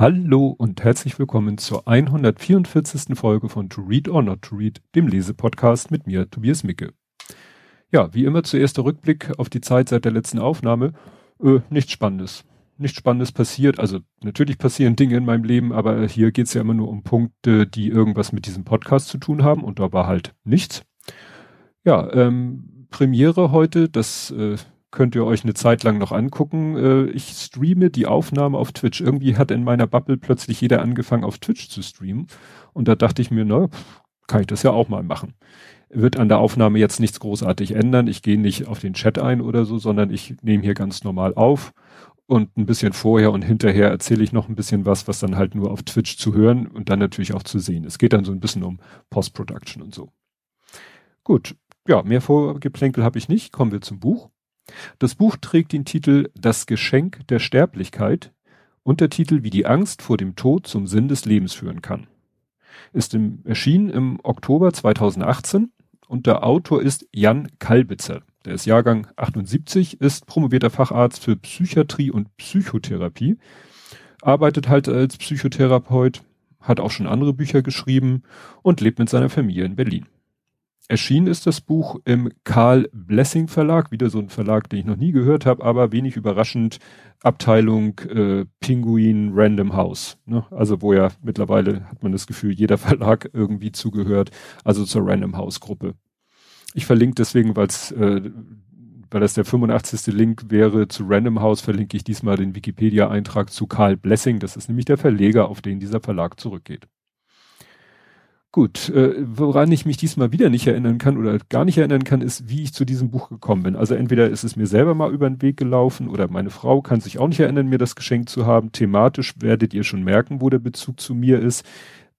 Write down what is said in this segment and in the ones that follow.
Hallo und herzlich willkommen zur 144. Folge von To Read or Not to Read, dem Lesepodcast mit mir, Tobias Micke. Ja, wie immer zuerst der Rückblick auf die Zeit seit der letzten Aufnahme. Äh, nichts Spannendes. Nichts Spannendes passiert. Also natürlich passieren Dinge in meinem Leben, aber hier geht's ja immer nur um Punkte, die irgendwas mit diesem Podcast zu tun haben und da war halt nichts. Ja, ähm, Premiere heute, das äh, könnt ihr euch eine Zeit lang noch angucken. Äh, ich streame die Aufnahme auf Twitch. Irgendwie hat in meiner Bubble plötzlich jeder angefangen auf Twitch zu streamen. Und da dachte ich mir, na, kann ich das ja auch mal machen. Wird an der Aufnahme jetzt nichts großartig ändern. Ich gehe nicht auf den Chat ein oder so, sondern ich nehme hier ganz normal auf. Und ein bisschen vorher und hinterher erzähle ich noch ein bisschen was, was dann halt nur auf Twitch zu hören und dann natürlich auch zu sehen. Es geht dann so ein bisschen um Post-Production und so. Gut, ja, mehr Vorgeplänkel habe ich nicht. Kommen wir zum Buch. Das Buch trägt den Titel Das Geschenk der Sterblichkeit, Untertitel Wie die Angst vor dem Tod zum Sinn des Lebens führen kann. Ist im, erschienen im Oktober 2018 und der Autor ist Jan Kalbitzer. Der ist Jahrgang 78, ist promovierter Facharzt für Psychiatrie und Psychotherapie, arbeitet halt als Psychotherapeut, hat auch schon andere Bücher geschrieben und lebt mit seiner Familie in Berlin. Erschienen ist das Buch im Karl Blessing Verlag, wieder so ein Verlag, den ich noch nie gehört habe, aber wenig überraschend Abteilung äh, Pinguin Random House. Ne? Also wo ja mittlerweile hat man das Gefühl, jeder Verlag irgendwie zugehört, also zur Random House Gruppe. Ich verlinke deswegen, weil's, äh, weil das der 85. Link wäre zu Random House, verlinke ich diesmal den Wikipedia-Eintrag zu Karl Blessing. Das ist nämlich der Verleger, auf den dieser Verlag zurückgeht. Gut, äh, woran ich mich diesmal wieder nicht erinnern kann oder gar nicht erinnern kann, ist, wie ich zu diesem Buch gekommen bin. Also entweder ist es mir selber mal über den Weg gelaufen oder meine Frau kann sich auch nicht erinnern, mir das geschenkt zu haben. Thematisch werdet ihr schon merken, wo der Bezug zu mir ist.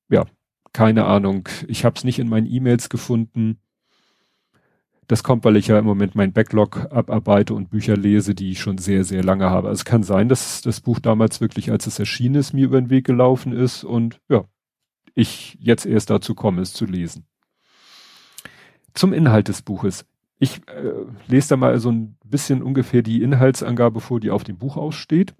Ja, keine Ahnung. Ich habe es nicht in meinen E-Mails gefunden. Das kommt, weil ich ja im Moment mein Backlog abarbeite und Bücher lese, die ich schon sehr, sehr lange habe. Also es kann sein, dass das Buch damals wirklich, als es erschienen ist, mir über den Weg gelaufen ist und ja, ich jetzt erst dazu komme, es zu lesen. Zum Inhalt des Buches. Ich äh, lese da mal so ein bisschen ungefähr die Inhaltsangabe vor, die auf dem Buch aussteht,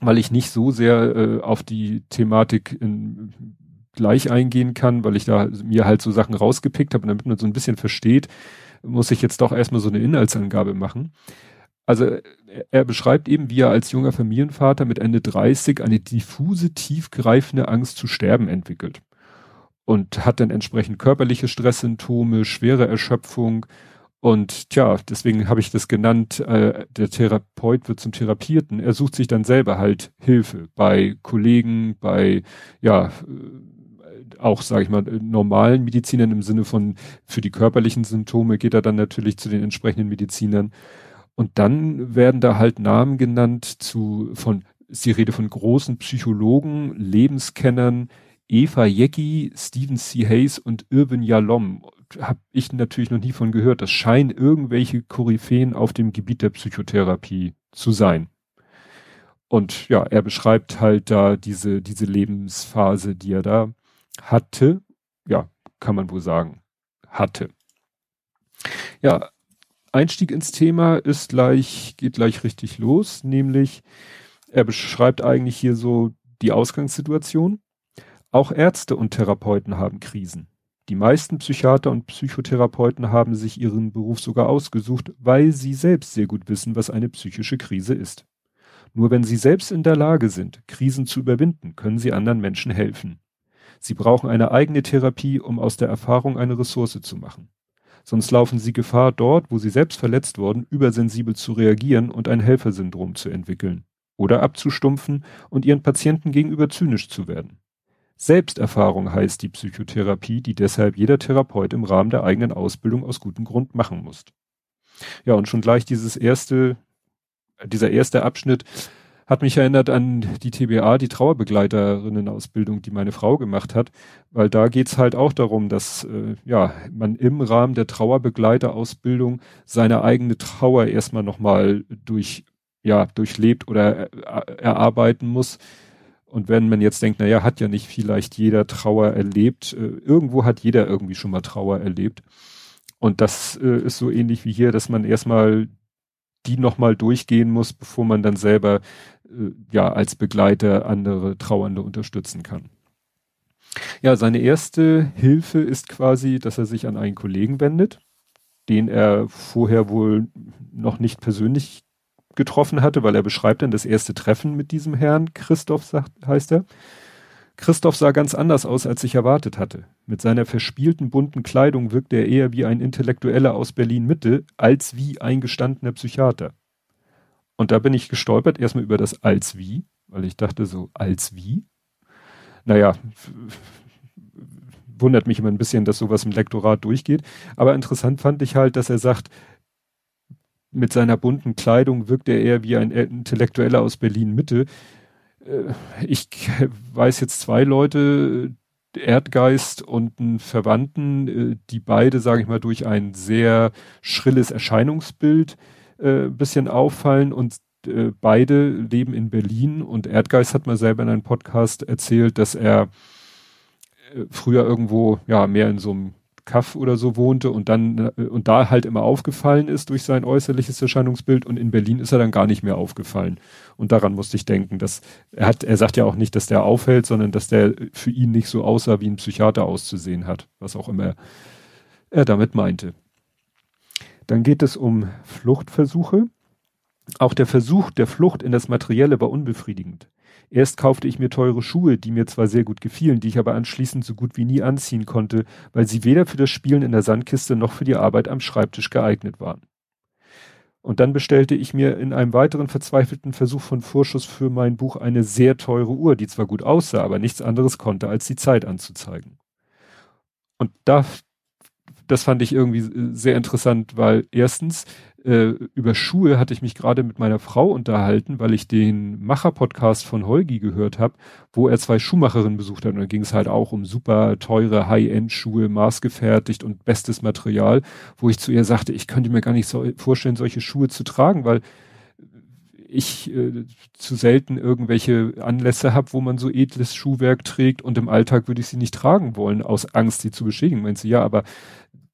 weil ich nicht so sehr äh, auf die Thematik in, gleich eingehen kann, weil ich da mir halt so Sachen rausgepickt habe und damit man so ein bisschen versteht, muss ich jetzt doch erstmal so eine Inhaltsangabe machen. Also er beschreibt eben, wie er als junger Familienvater mit Ende 30 eine diffuse, tiefgreifende Angst zu sterben entwickelt. Und hat dann entsprechend körperliche Stresssymptome, schwere Erschöpfung. Und tja, deswegen habe ich das genannt, äh, der Therapeut wird zum Therapierten. Er sucht sich dann selber halt Hilfe bei Kollegen, bei, ja, äh, auch, sage ich mal, normalen Medizinern im Sinne von, für die körperlichen Symptome geht er dann natürlich zu den entsprechenden Medizinern. Und dann werden da halt Namen genannt zu, von, ist die Rede von großen Psychologen, Lebenskennern, Eva Jecki, Stephen C. Hayes und Irvin Yalom. Hab ich natürlich noch nie von gehört. Das scheinen irgendwelche Koryphäen auf dem Gebiet der Psychotherapie zu sein. Und ja, er beschreibt halt da diese, diese Lebensphase, die er da hatte. Ja, kann man wohl sagen. Hatte. Ja, Einstieg ins Thema ist gleich, geht gleich richtig los, nämlich er beschreibt eigentlich hier so die Ausgangssituation. Auch Ärzte und Therapeuten haben Krisen. Die meisten Psychiater und Psychotherapeuten haben sich ihren Beruf sogar ausgesucht, weil sie selbst sehr gut wissen, was eine psychische Krise ist. Nur wenn sie selbst in der Lage sind, Krisen zu überwinden, können sie anderen Menschen helfen. Sie brauchen eine eigene Therapie, um aus der Erfahrung eine Ressource zu machen sonst laufen sie Gefahr, dort, wo sie selbst verletzt wurden, übersensibel zu reagieren und ein Helfersyndrom zu entwickeln oder abzustumpfen und ihren Patienten gegenüber zynisch zu werden. Selbsterfahrung heißt die Psychotherapie, die deshalb jeder Therapeut im Rahmen der eigenen Ausbildung aus gutem Grund machen muss. Ja, und schon gleich dieses erste, dieser erste Abschnitt hat mich erinnert an die TBA, die Trauerbegleiterinnen-Ausbildung, die meine Frau gemacht hat, weil da geht's halt auch darum, dass äh, ja man im Rahmen der Trauerbegleiterausbildung seine eigene Trauer erstmal nochmal durch ja durchlebt oder er, erarbeiten muss. Und wenn man jetzt denkt, naja, hat ja nicht vielleicht jeder Trauer erlebt, äh, irgendwo hat jeder irgendwie schon mal Trauer erlebt. Und das äh, ist so ähnlich wie hier, dass man erstmal die nochmal durchgehen muss, bevor man dann selber äh, ja als Begleiter andere Trauernde unterstützen kann. Ja, seine erste Hilfe ist quasi, dass er sich an einen Kollegen wendet, den er vorher wohl noch nicht persönlich getroffen hatte, weil er beschreibt dann das erste Treffen mit diesem Herrn, Christoph sagt, heißt er. Christoph sah ganz anders aus, als ich erwartet hatte. Mit seiner verspielten bunten Kleidung wirkte er eher wie ein Intellektueller aus Berlin Mitte, als wie ein gestandener Psychiater. Und da bin ich gestolpert, erstmal über das als wie, weil ich dachte so, als wie? Naja, wundert mich immer ein bisschen, dass sowas im Lektorat durchgeht. Aber interessant fand ich halt, dass er sagt, mit seiner bunten Kleidung wirkt er eher wie ein Intellektueller aus Berlin Mitte. Äh, ich weiß jetzt zwei Leute, Erdgeist und einen Verwandten, äh, die beide, sage ich mal, durch ein sehr schrilles Erscheinungsbild äh, bisschen auffallen und äh, beide leben in Berlin und Erdgeist hat mal selber in einem Podcast erzählt, dass er äh, früher irgendwo ja mehr in so einem Kaff oder so wohnte und dann äh, und da halt immer aufgefallen ist durch sein äußerliches Erscheinungsbild und in Berlin ist er dann gar nicht mehr aufgefallen. Und daran musste ich denken, dass er hat, er sagt ja auch nicht, dass der aufhält, sondern dass der für ihn nicht so aussah, wie ein Psychiater auszusehen hat, was auch immer er damit meinte. Dann geht es um Fluchtversuche. Auch der Versuch der Flucht in das Materielle war unbefriedigend. Erst kaufte ich mir teure Schuhe, die mir zwar sehr gut gefielen, die ich aber anschließend so gut wie nie anziehen konnte, weil sie weder für das Spielen in der Sandkiste noch für die Arbeit am Schreibtisch geeignet waren. Und dann bestellte ich mir in einem weiteren verzweifelten Versuch von Vorschuss für mein Buch eine sehr teure Uhr, die zwar gut aussah, aber nichts anderes konnte, als die Zeit anzuzeigen. Und da, das fand ich irgendwie sehr interessant, weil erstens, äh, über Schuhe hatte ich mich gerade mit meiner Frau unterhalten, weil ich den Macher-Podcast von Holgi gehört habe, wo er zwei Schuhmacherinnen besucht hat. Und da ging es halt auch um super teure High-End-Schuhe, maßgefertigt und bestes Material, wo ich zu ihr sagte, ich könnte mir gar nicht so vorstellen, solche Schuhe zu tragen, weil ich äh, zu selten irgendwelche Anlässe habe, wo man so edles Schuhwerk trägt und im Alltag würde ich sie nicht tragen wollen, aus Angst, sie zu beschädigen. Meint sie, ja, aber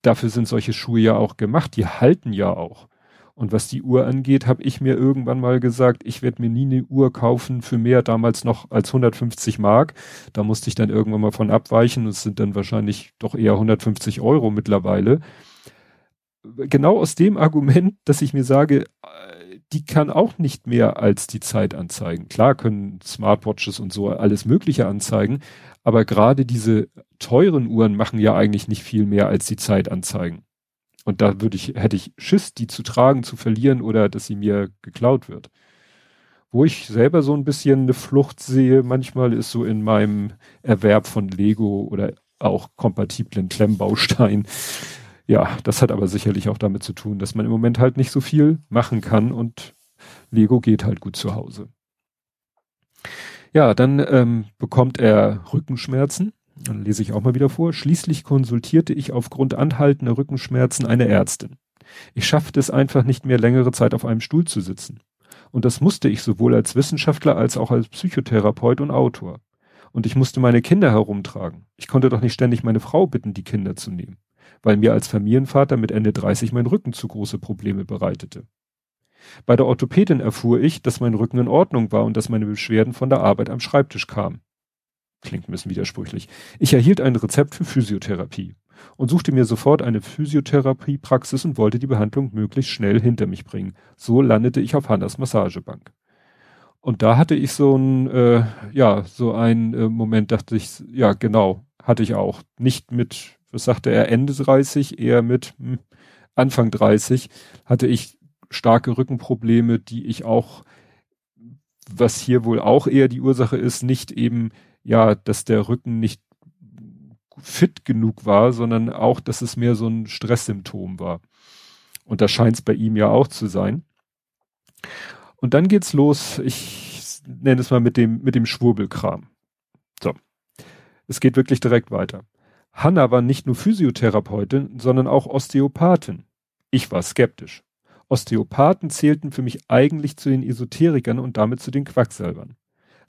dafür sind solche Schuhe ja auch gemacht, die halten ja auch. Und was die Uhr angeht, habe ich mir irgendwann mal gesagt, ich werde mir nie eine Uhr kaufen für mehr damals noch als 150 Mark. Da musste ich dann irgendwann mal von abweichen. Es sind dann wahrscheinlich doch eher 150 Euro mittlerweile. Genau aus dem Argument, dass ich mir sage, die kann auch nicht mehr als die Zeit anzeigen. Klar können Smartwatches und so alles Mögliche anzeigen, aber gerade diese teuren Uhren machen ja eigentlich nicht viel mehr als die Zeit anzeigen. Und da würde ich, hätte ich Schiss, die zu tragen, zu verlieren oder dass sie mir geklaut wird. Wo ich selber so ein bisschen eine Flucht sehe, manchmal ist so in meinem Erwerb von Lego oder auch kompatiblen Klemmbaustein. Ja, das hat aber sicherlich auch damit zu tun, dass man im Moment halt nicht so viel machen kann und Lego geht halt gut zu Hause. Ja, dann ähm, bekommt er Rückenschmerzen dann lese ich auch mal wieder vor. Schließlich konsultierte ich aufgrund anhaltender Rückenschmerzen eine Ärztin. Ich schaffte es einfach nicht mehr längere Zeit auf einem Stuhl zu sitzen. Und das musste ich sowohl als Wissenschaftler als auch als Psychotherapeut und Autor. Und ich musste meine Kinder herumtragen. Ich konnte doch nicht ständig meine Frau bitten, die Kinder zu nehmen, weil mir als Familienvater mit Ende 30 mein Rücken zu große Probleme bereitete. Bei der Orthopädin erfuhr ich, dass mein Rücken in Ordnung war und dass meine Beschwerden von der Arbeit am Schreibtisch kamen. Klingt ein bisschen widersprüchlich. Ich erhielt ein Rezept für Physiotherapie und suchte mir sofort eine Physiotherapiepraxis und wollte die Behandlung möglichst schnell hinter mich bringen. So landete ich auf Hannas Massagebank. Und da hatte ich so ein, äh, ja, so ein äh, Moment, dachte ich, ja, genau, hatte ich auch. Nicht mit, was sagte er, Ende 30, eher mit hm, Anfang 30 hatte ich starke Rückenprobleme, die ich auch, was hier wohl auch eher die Ursache ist, nicht eben ja, dass der Rücken nicht fit genug war, sondern auch, dass es mehr so ein Stresssymptom war. Und das scheint es bei ihm ja auch zu sein. Und dann geht's los, ich nenne es mal mit dem, mit dem Schwurbelkram. So. Es geht wirklich direkt weiter. Hanna war nicht nur Physiotherapeutin, sondern auch Osteopathin. Ich war skeptisch. Osteopathen zählten für mich eigentlich zu den Esoterikern und damit zu den Quacksalbern.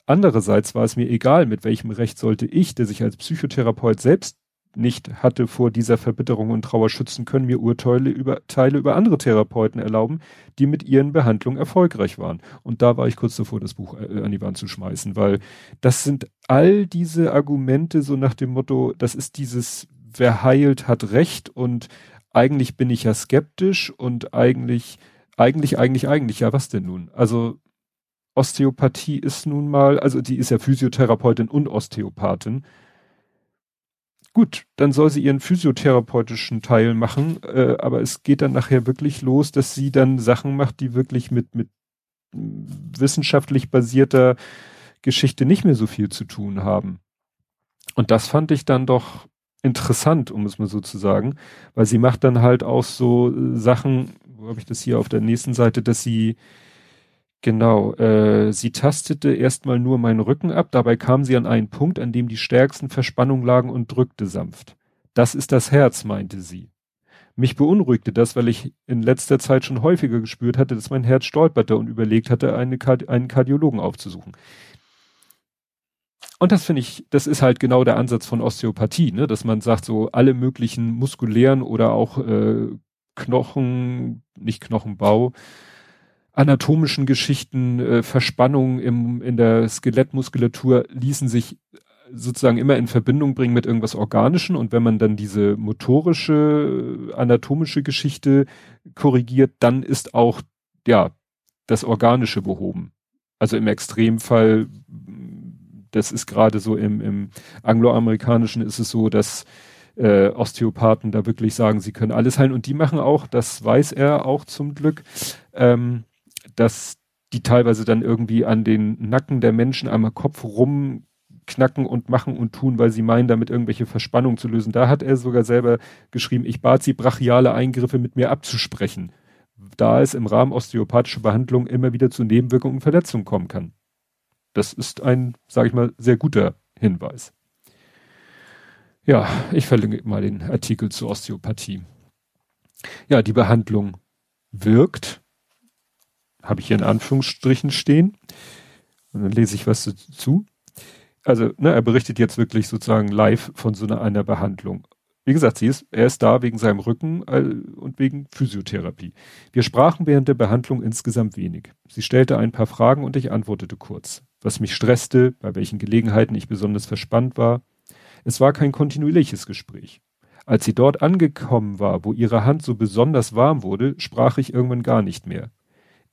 Andererseits war es mir egal, mit welchem Recht sollte ich, der sich als Psychotherapeut selbst nicht hatte vor dieser Verbitterung und Trauer schützen können, mir Urteile über Teile über andere Therapeuten erlauben, die mit ihren Behandlungen erfolgreich waren. Und da war ich kurz davor, das Buch äh, an die Wand zu schmeißen, weil das sind all diese Argumente so nach dem Motto, das ist dieses, wer heilt, hat Recht und eigentlich bin ich ja skeptisch und eigentlich, eigentlich, eigentlich, eigentlich, ja, was denn nun? Also Osteopathie ist nun mal, also die ist ja Physiotherapeutin und Osteopathin Gut, dann soll sie ihren physiotherapeutischen Teil machen, äh, aber es geht dann nachher wirklich los, dass sie dann Sachen macht, die wirklich mit, mit wissenschaftlich basierter Geschichte nicht mehr so viel zu tun haben. Und das fand ich dann doch interessant, um es mal so zu sagen, weil sie macht dann halt auch so Sachen, wo habe ich das hier auf der nächsten Seite, dass sie Genau, äh, sie tastete erstmal nur meinen Rücken ab, dabei kam sie an einen Punkt, an dem die stärksten Verspannungen lagen und drückte sanft. Das ist das Herz, meinte sie. Mich beunruhigte das, weil ich in letzter Zeit schon häufiger gespürt hatte, dass mein Herz stolperte und überlegt hatte, eine Kard einen Kardiologen aufzusuchen. Und das finde ich, das ist halt genau der Ansatz von Osteopathie, ne? dass man sagt, so alle möglichen muskulären oder auch äh, Knochen, nicht Knochenbau, anatomischen Geschichten, äh, Verspannungen im, in der Skelettmuskulatur ließen sich sozusagen immer in Verbindung bringen mit irgendwas Organischen und wenn man dann diese motorische, anatomische Geschichte korrigiert, dann ist auch, ja, das Organische behoben. Also im Extremfall, das ist gerade so im, im Angloamerikanischen ist es so, dass äh, Osteopathen da wirklich sagen, sie können alles heilen und die machen auch, das weiß er auch zum Glück, ähm, dass die teilweise dann irgendwie an den Nacken der Menschen einmal Kopf rumknacken und machen und tun, weil sie meinen, damit irgendwelche Verspannungen zu lösen. Da hat er sogar selber geschrieben, ich bat sie, brachiale Eingriffe mit mir abzusprechen, da es im Rahmen osteopathischer Behandlung immer wieder zu Nebenwirkungen und Verletzungen kommen kann. Das ist ein, sage ich mal, sehr guter Hinweis. Ja, ich verlinke mal den Artikel zur Osteopathie. Ja, die Behandlung wirkt habe ich hier in Anführungsstrichen stehen. Und dann lese ich was dazu. Also, ne, er berichtet jetzt wirklich sozusagen live von so einer, einer Behandlung. Wie gesagt, sie ist, er ist da wegen seinem Rücken äh, und wegen Physiotherapie. Wir sprachen während der Behandlung insgesamt wenig. Sie stellte ein paar Fragen und ich antwortete kurz. Was mich stresste, bei welchen Gelegenheiten ich besonders verspannt war. Es war kein kontinuierliches Gespräch. Als sie dort angekommen war, wo ihre Hand so besonders warm wurde, sprach ich irgendwann gar nicht mehr.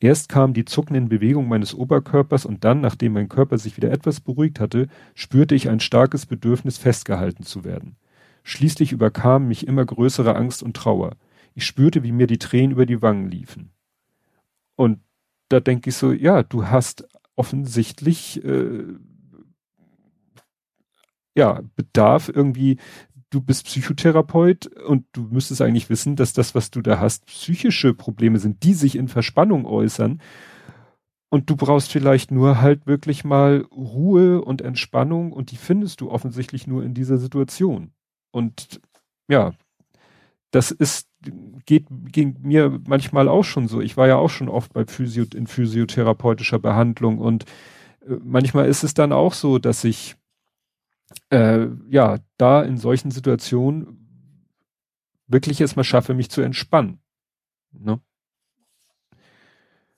Erst kamen die zuckenden Bewegungen meines Oberkörpers und dann, nachdem mein Körper sich wieder etwas beruhigt hatte, spürte ich ein starkes Bedürfnis, festgehalten zu werden. Schließlich überkam mich immer größere Angst und Trauer. Ich spürte, wie mir die Tränen über die Wangen liefen. Und da denke ich so, ja, du hast offensichtlich äh, ja Bedarf irgendwie du bist Psychotherapeut und du müsstest eigentlich wissen, dass das, was du da hast, psychische Probleme sind, die sich in Verspannung äußern. Und du brauchst vielleicht nur halt wirklich mal Ruhe und Entspannung und die findest du offensichtlich nur in dieser Situation. Und ja, das ist, geht, ging mir manchmal auch schon so. Ich war ja auch schon oft bei Physio, in physiotherapeutischer Behandlung und äh, manchmal ist es dann auch so, dass ich äh, ja, da in solchen Situationen wirklich erstmal schaffe, mich zu entspannen. Ne?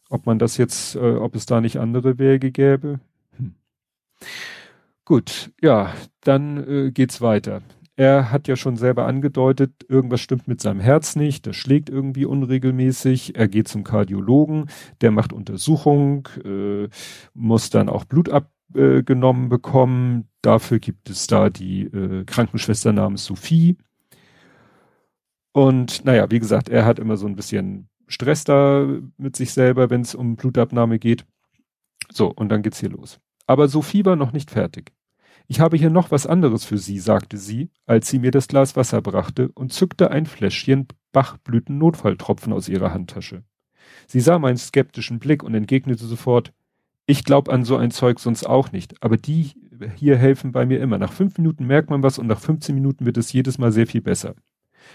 Ob man das jetzt, äh, ob es da nicht andere Wege gäbe? Hm. Gut, ja, dann äh, geht's weiter. Er hat ja schon selber angedeutet, irgendwas stimmt mit seinem Herz nicht, das schlägt irgendwie unregelmäßig. Er geht zum Kardiologen, der macht Untersuchung, äh, muss dann auch Blut abgenommen bekommen. Dafür gibt es da die äh, Krankenschwester namens Sophie. Und naja, wie gesagt, er hat immer so ein bisschen Stress da mit sich selber, wenn es um Blutabnahme geht. So, und dann geht's hier los. Aber Sophie war noch nicht fertig. Ich habe hier noch was anderes für Sie, sagte sie, als sie mir das Glas Wasser brachte und zückte ein Fläschchen Bachblüten-Notfalltropfen aus ihrer Handtasche. Sie sah meinen skeptischen Blick und entgegnete sofort, ich glaub an so ein Zeug sonst auch nicht, aber die hier helfen bei mir immer. Nach fünf Minuten merkt man was und nach 15 Minuten wird es jedes Mal sehr viel besser.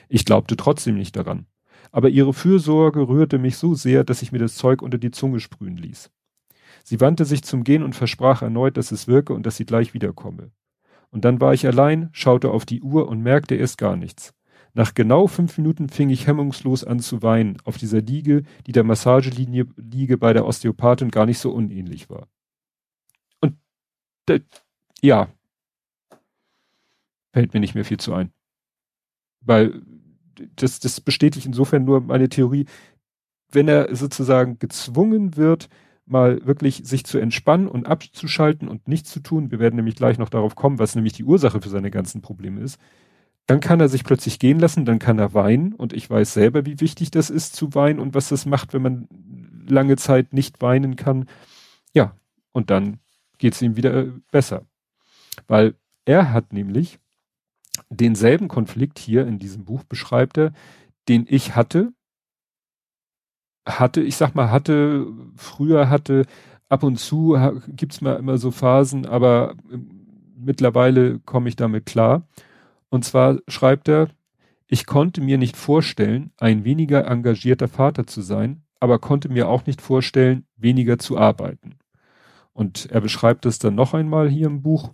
Ich glaubte trotzdem nicht daran. Aber ihre Fürsorge rührte mich so sehr, dass ich mir das Zeug unter die Zunge sprühen ließ. Sie wandte sich zum Gehen und versprach erneut, dass es wirke und dass sie gleich wiederkomme. Und dann war ich allein, schaute auf die Uhr und merkte erst gar nichts. Nach genau fünf Minuten fing ich hemmungslos an zu weinen, auf dieser Liege, die der Massagelinie Liege bei der Osteopathin gar nicht so unähnlich war. Und ja, fällt mir nicht mehr viel zu ein. Weil das, das bestätigt insofern nur meine Theorie, wenn er sozusagen gezwungen wird, mal wirklich sich zu entspannen und abzuschalten und nichts zu tun, wir werden nämlich gleich noch darauf kommen, was nämlich die Ursache für seine ganzen Probleme ist, dann kann er sich plötzlich gehen lassen, dann kann er weinen und ich weiß selber, wie wichtig das ist zu weinen und was das macht, wenn man lange Zeit nicht weinen kann. Ja, und dann geht es ihm wieder äh, besser. Weil er hat nämlich denselben Konflikt hier in diesem Buch beschreibt er, den ich hatte, hatte, ich sag mal, hatte, früher hatte, ab und zu gibt's mal immer so Phasen, aber mittlerweile komme ich damit klar. Und zwar schreibt er, ich konnte mir nicht vorstellen, ein weniger engagierter Vater zu sein, aber konnte mir auch nicht vorstellen, weniger zu arbeiten. Und er beschreibt es dann noch einmal hier im Buch.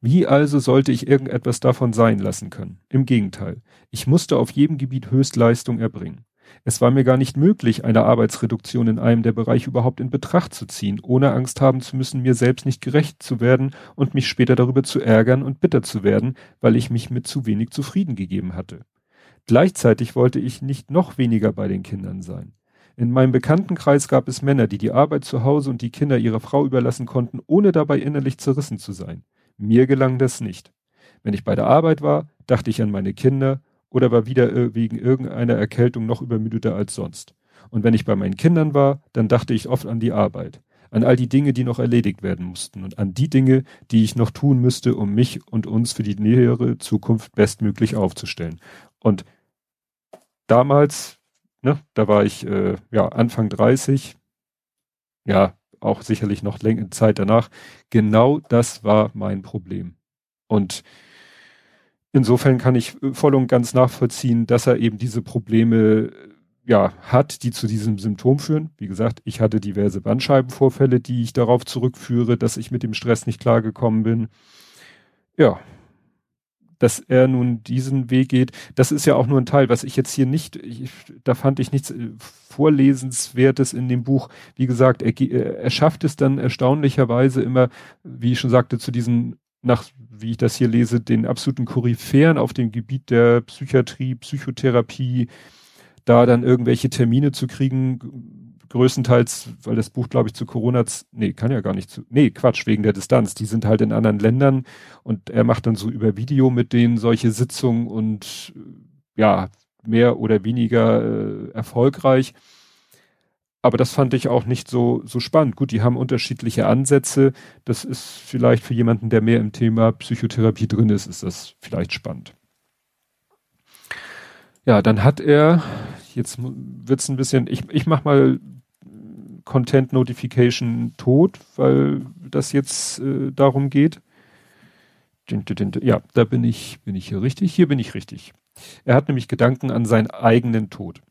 Wie also sollte ich irgendetwas davon sein lassen können? Im Gegenteil, ich musste auf jedem Gebiet Höchstleistung erbringen. Es war mir gar nicht möglich, eine Arbeitsreduktion in einem der Bereiche überhaupt in Betracht zu ziehen, ohne Angst haben zu müssen, mir selbst nicht gerecht zu werden und mich später darüber zu ärgern und bitter zu werden, weil ich mich mit zu wenig zufrieden gegeben hatte. Gleichzeitig wollte ich nicht noch weniger bei den Kindern sein. In meinem Bekanntenkreis gab es Männer, die die Arbeit zu Hause und die Kinder ihrer Frau überlassen konnten, ohne dabei innerlich zerrissen zu sein. Mir gelang das nicht. Wenn ich bei der Arbeit war, dachte ich an meine Kinder oder war wieder äh, wegen irgendeiner Erkältung noch übermüdeter als sonst. Und wenn ich bei meinen Kindern war, dann dachte ich oft an die Arbeit, an all die Dinge, die noch erledigt werden mussten und an die Dinge, die ich noch tun müsste, um mich und uns für die nähere Zukunft bestmöglich aufzustellen. Und damals, ne, da war ich äh, ja Anfang 30, ja, auch sicherlich noch längere Zeit danach, genau das war mein Problem. Und insofern kann ich äh, voll und ganz nachvollziehen, dass er eben diese Probleme äh, ja hat, die zu diesem Symptom führen. Wie gesagt, ich hatte diverse Bandscheibenvorfälle, die ich darauf zurückführe, dass ich mit dem Stress nicht klargekommen bin. Ja, dass er nun diesen Weg geht, das ist ja auch nur ein Teil, was ich jetzt hier nicht, ich, da fand ich nichts äh, Vorlesenswertes in dem Buch. Wie gesagt, er, er schafft es dann erstaunlicherweise immer, wie ich schon sagte, zu diesen nach, wie ich das hier lese, den absoluten Koryphäen auf dem Gebiet der Psychiatrie, Psychotherapie, da dann irgendwelche Termine zu kriegen, größtenteils, weil das Buch, glaube ich, zu Corona, nee, kann ja gar nicht zu, nee, Quatsch, wegen der Distanz. Die sind halt in anderen Ländern und er macht dann so über Video mit denen solche Sitzungen und ja, mehr oder weniger äh, erfolgreich. Aber das fand ich auch nicht so, so spannend. Gut, die haben unterschiedliche Ansätze. Das ist vielleicht für jemanden, der mehr im Thema Psychotherapie drin ist, ist das vielleicht spannend. Ja, dann hat er, jetzt wird's ein bisschen, ich, ich mach mal Content Notification tot, weil das jetzt äh, darum geht. Ja, da bin ich, bin ich hier richtig. Hier bin ich richtig. Er hat nämlich Gedanken an seinen eigenen Tod.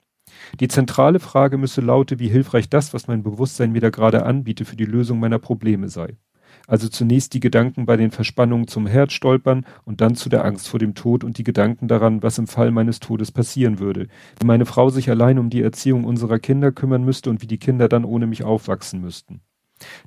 Die zentrale Frage müsse laute, wie hilfreich das, was mein Bewusstsein mir da gerade anbiete, für die Lösung meiner Probleme sei. Also zunächst die Gedanken bei den Verspannungen zum Herz stolpern und dann zu der Angst vor dem Tod und die Gedanken daran, was im Fall meines Todes passieren würde. Wie meine Frau sich allein um die Erziehung unserer Kinder kümmern müsste und wie die Kinder dann ohne mich aufwachsen müssten.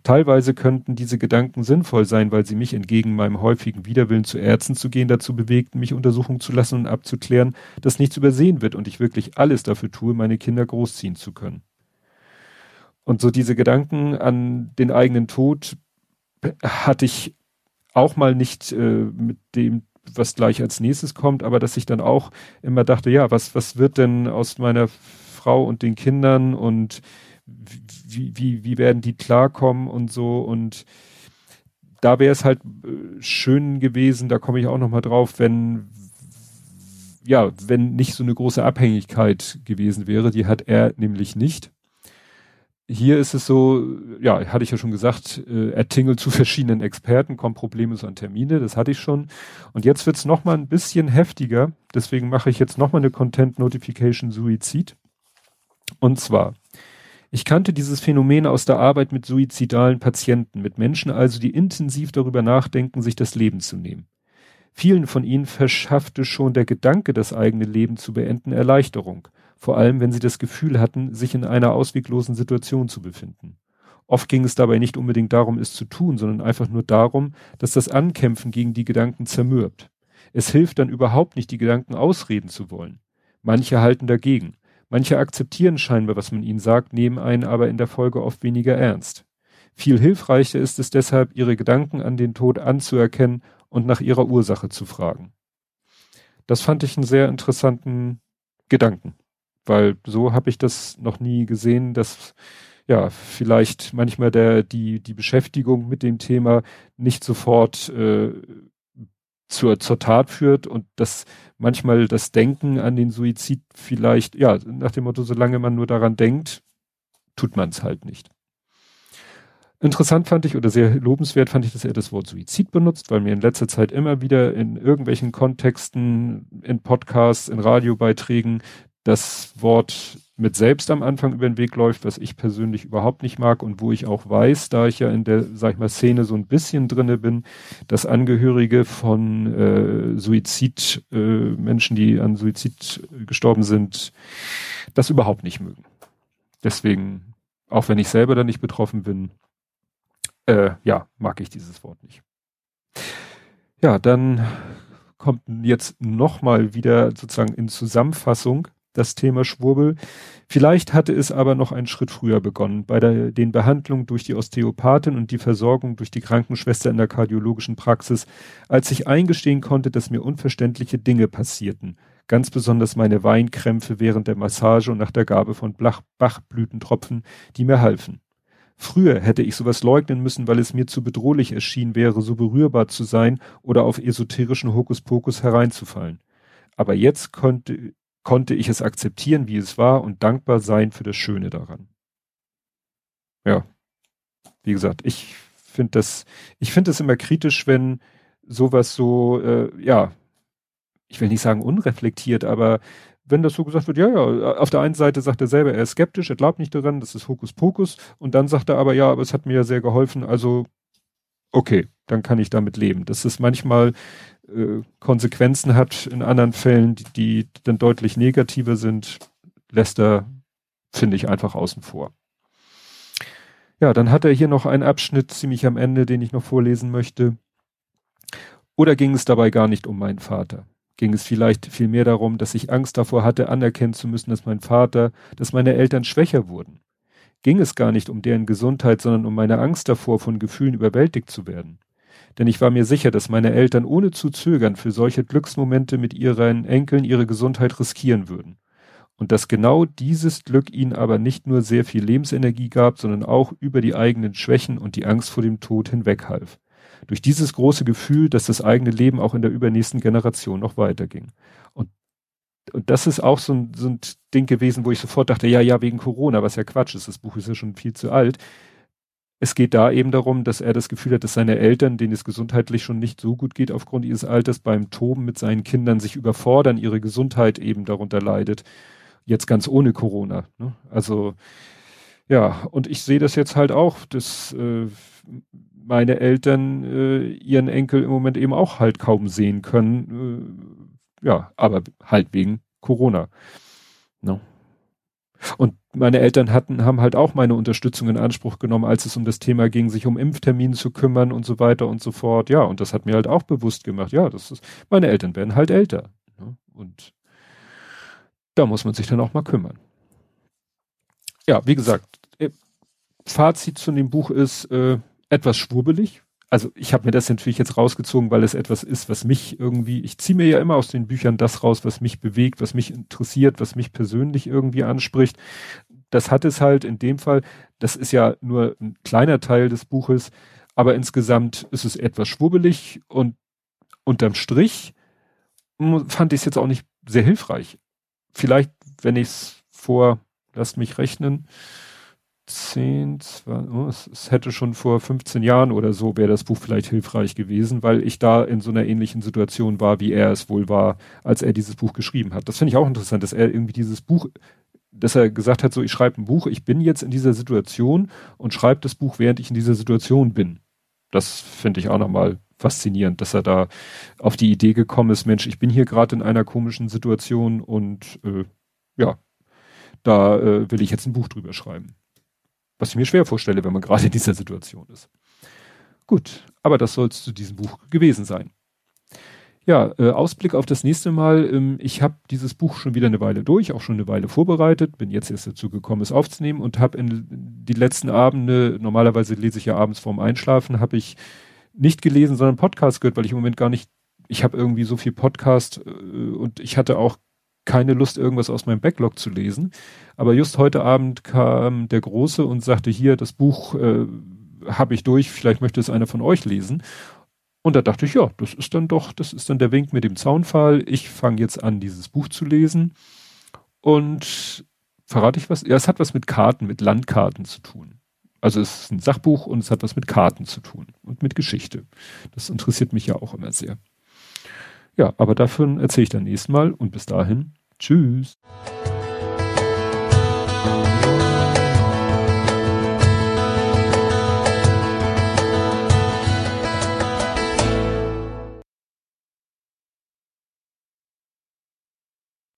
Teilweise könnten diese Gedanken sinnvoll sein, weil sie mich entgegen meinem häufigen Widerwillen zu Ärzten zu gehen dazu bewegten, mich untersuchen zu lassen und abzuklären, dass nichts übersehen wird und ich wirklich alles dafür tue, meine Kinder großziehen zu können. Und so diese Gedanken an den eigenen Tod hatte ich auch mal nicht äh, mit dem, was gleich als nächstes kommt, aber dass ich dann auch immer dachte, ja, was, was wird denn aus meiner Frau und den Kindern und wie, wie, wie werden die klarkommen und so und da wäre es halt äh, schön gewesen, da komme ich auch nochmal drauf, wenn ja, wenn nicht so eine große Abhängigkeit gewesen wäre, die hat er nämlich nicht. Hier ist es so, ja, hatte ich ja schon gesagt, äh, er tingelt zu verschiedenen Experten, kommt problemlos an Termine, das hatte ich schon. Und jetzt wird's es nochmal ein bisschen heftiger, deswegen mache ich jetzt nochmal eine Content Notification Suizid. Und zwar, Ich kannte dieses Phänomen aus der Arbeit mit suizidalen Patienten, mit Menschen also, die intensiv darüber nachdenken, sich das Leben zu nehmen. Vielen von ihnen verschaffte schon der Gedanke, das eigene Leben zu beenden, Erleichterung, vor allem wenn sie das Gefühl hatten, sich in einer ausweglosen Situation zu befinden. Oft ging es dabei nicht unbedingt darum, es zu tun, sondern einfach nur darum, dass das Ankämpfen gegen die Gedanken zermürbt. Es hilft dann überhaupt nicht, die Gedanken ausreden zu wollen. Manche halten dagegen. Manche akzeptieren scheinbar, was man ihnen sagt, nehmen einen aber in der Folge oft weniger ernst. Viel hilfreicher ist es deshalb, ihre Gedanken an den Tod anzuerkennen und nach ihrer Ursache zu fragen. Das fand ich einen sehr interessanten Gedanken, weil so habe ich das noch nie gesehen, dass ja, vielleicht manchmal der, die, die Beschäftigung mit dem Thema nicht sofort äh, zur, zur Tat führt und dass manchmal das Denken an den Suizid vielleicht, ja, nach dem Motto, solange man nur daran denkt, tut man es halt nicht. Interessant fand ich oder sehr lobenswert fand ich, dass er das Wort Suizid benutzt, weil mir in letzter Zeit immer wieder in irgendwelchen Kontexten, in Podcasts, in Radiobeiträgen das Wort mit selbst am Anfang über den Weg läuft, was ich persönlich überhaupt nicht mag und wo ich auch weiß, da ich ja in der, sag ich mal, Szene so ein bisschen drinne bin, dass Angehörige von äh, Suizid, äh, Menschen, die an Suizid gestorben sind, das überhaupt nicht mögen. Deswegen, auch wenn ich selber da nicht betroffen bin, äh, ja, mag ich dieses Wort nicht. Ja, dann kommt jetzt nochmal wieder sozusagen in Zusammenfassung das Thema Schwurbel. Vielleicht hatte es aber noch einen Schritt früher begonnen, bei der, den Behandlungen durch die Osteopathin und die Versorgung durch die Krankenschwester in der kardiologischen Praxis, als ich eingestehen konnte, dass mir unverständliche Dinge passierten, ganz besonders meine Weinkrämpfe während der Massage und nach der Gabe von Bachblütentropfen, die mir halfen. Früher hätte ich sowas leugnen müssen, weil es mir zu bedrohlich erschien wäre, so berührbar zu sein oder auf esoterischen Hokuspokus hereinzufallen. Aber jetzt konnte konnte ich es akzeptieren, wie es war und dankbar sein für das Schöne daran. Ja, wie gesagt, ich finde das, ich finde es immer kritisch, wenn sowas so, äh, ja, ich will nicht sagen unreflektiert, aber wenn das so gesagt wird, ja, ja, auf der einen Seite sagt er selber, er ist skeptisch, er glaubt nicht daran, das ist Hokuspokus, und dann sagt er aber, ja, aber es hat mir ja sehr geholfen, also okay, dann kann ich damit leben. Das ist manchmal äh, Konsequenzen hat in anderen Fällen, die, die dann deutlich negativer sind, lässt er, finde ich, einfach außen vor. Ja, dann hat er hier noch einen Abschnitt ziemlich am Ende, den ich noch vorlesen möchte. Oder ging es dabei gar nicht um meinen Vater? Ging es vielleicht vielmehr darum, dass ich Angst davor hatte, anerkennen zu müssen, dass mein Vater, dass meine Eltern schwächer wurden? Ging es gar nicht um deren Gesundheit, sondern um meine Angst davor, von Gefühlen überwältigt zu werden? Denn ich war mir sicher, dass meine Eltern ohne zu zögern für solche Glücksmomente mit ihren Enkeln ihre Gesundheit riskieren würden. Und dass genau dieses Glück ihnen aber nicht nur sehr viel Lebensenergie gab, sondern auch über die eigenen Schwächen und die Angst vor dem Tod hinweghalf. Durch dieses große Gefühl, dass das eigene Leben auch in der übernächsten Generation noch weiterging. Und, und das ist auch so ein, so ein Ding gewesen, wo ich sofort dachte, ja, ja, wegen Corona, was ja Quatsch ist, das Buch ist ja schon viel zu alt es geht da eben darum, dass er das Gefühl hat, dass seine Eltern, denen es gesundheitlich schon nicht so gut geht aufgrund ihres Alters, beim Toben mit seinen Kindern sich überfordern, ihre Gesundheit eben darunter leidet. Jetzt ganz ohne Corona. Ne? Also ja, und ich sehe das jetzt halt auch, dass äh, meine Eltern äh, ihren Enkel im Moment eben auch halt kaum sehen können. Äh, ja, aber halt wegen Corona. Ne? Und meine Eltern hatten, haben halt auch meine Unterstützung in Anspruch genommen, als es um das Thema ging, sich um Impftermine zu kümmern und so weiter und so fort. Ja, und das hat mir halt auch bewusst gemacht. Ja, das ist, meine Eltern werden halt älter. Ne? Und da muss man sich dann auch mal kümmern. Ja, wie gesagt, äh, Fazit zu dem Buch ist äh, etwas schwurbelig, also ich habe mir das natürlich jetzt rausgezogen, weil es etwas ist, was mich irgendwie, ich ziehe mir ja immer aus den Büchern das raus, was mich bewegt, was mich interessiert, was mich persönlich irgendwie anspricht. Das hat es halt in dem Fall, das ist ja nur ein kleiner Teil des Buches, aber insgesamt ist es etwas schwubbelig und unterm Strich fand ich es jetzt auch nicht sehr hilfreich. Vielleicht, wenn ich es vor, lasst mich rechnen, 10, 20, oh, es, hätte schon vor 15 Jahren oder so wäre das Buch vielleicht hilfreich gewesen, weil ich da in so einer ähnlichen Situation war, wie er es wohl war, als er dieses Buch geschrieben hat. Das finde ich auch interessant, dass er irgendwie dieses Buch dass er gesagt hat, so ich schreibe ein Buch, ich bin jetzt in dieser Situation und schreibe das Buch, während ich in dieser Situation bin. Das finde ich auch nochmal faszinierend, dass er da auf die Idee gekommen ist, Mensch, ich bin hier gerade in einer komischen Situation und äh, ja, da äh, will ich jetzt ein Buch drüber schreiben. Was ich mir schwer vorstelle, wenn man gerade in dieser Situation ist. Gut, aber das soll es zu diesem Buch gewesen sein. Ja, äh, Ausblick auf das nächste Mal. Ähm, ich habe dieses Buch schon wieder eine Weile durch, auch schon eine Weile vorbereitet, bin jetzt erst dazu gekommen, es aufzunehmen und habe in die letzten Abende, normalerweise lese ich ja abends vorm Einschlafen, habe ich nicht gelesen, sondern Podcast gehört, weil ich im Moment gar nicht, ich habe irgendwie so viel Podcast äh, und ich hatte auch keine Lust, irgendwas aus meinem Backlog zu lesen. Aber just heute Abend kam der Große und sagte, hier, das Buch äh, habe ich durch, vielleicht möchte es einer von euch lesen. Und da dachte ich, ja, das ist dann doch, das ist dann der Wink mit dem Zaunfall. Ich fange jetzt an, dieses Buch zu lesen. Und verrate ich was? Ja, es hat was mit Karten, mit Landkarten zu tun. Also es ist ein Sachbuch und es hat was mit Karten zu tun und mit Geschichte. Das interessiert mich ja auch immer sehr. Ja, aber davon erzähle ich dann nächstes Mal und bis dahin, tschüss.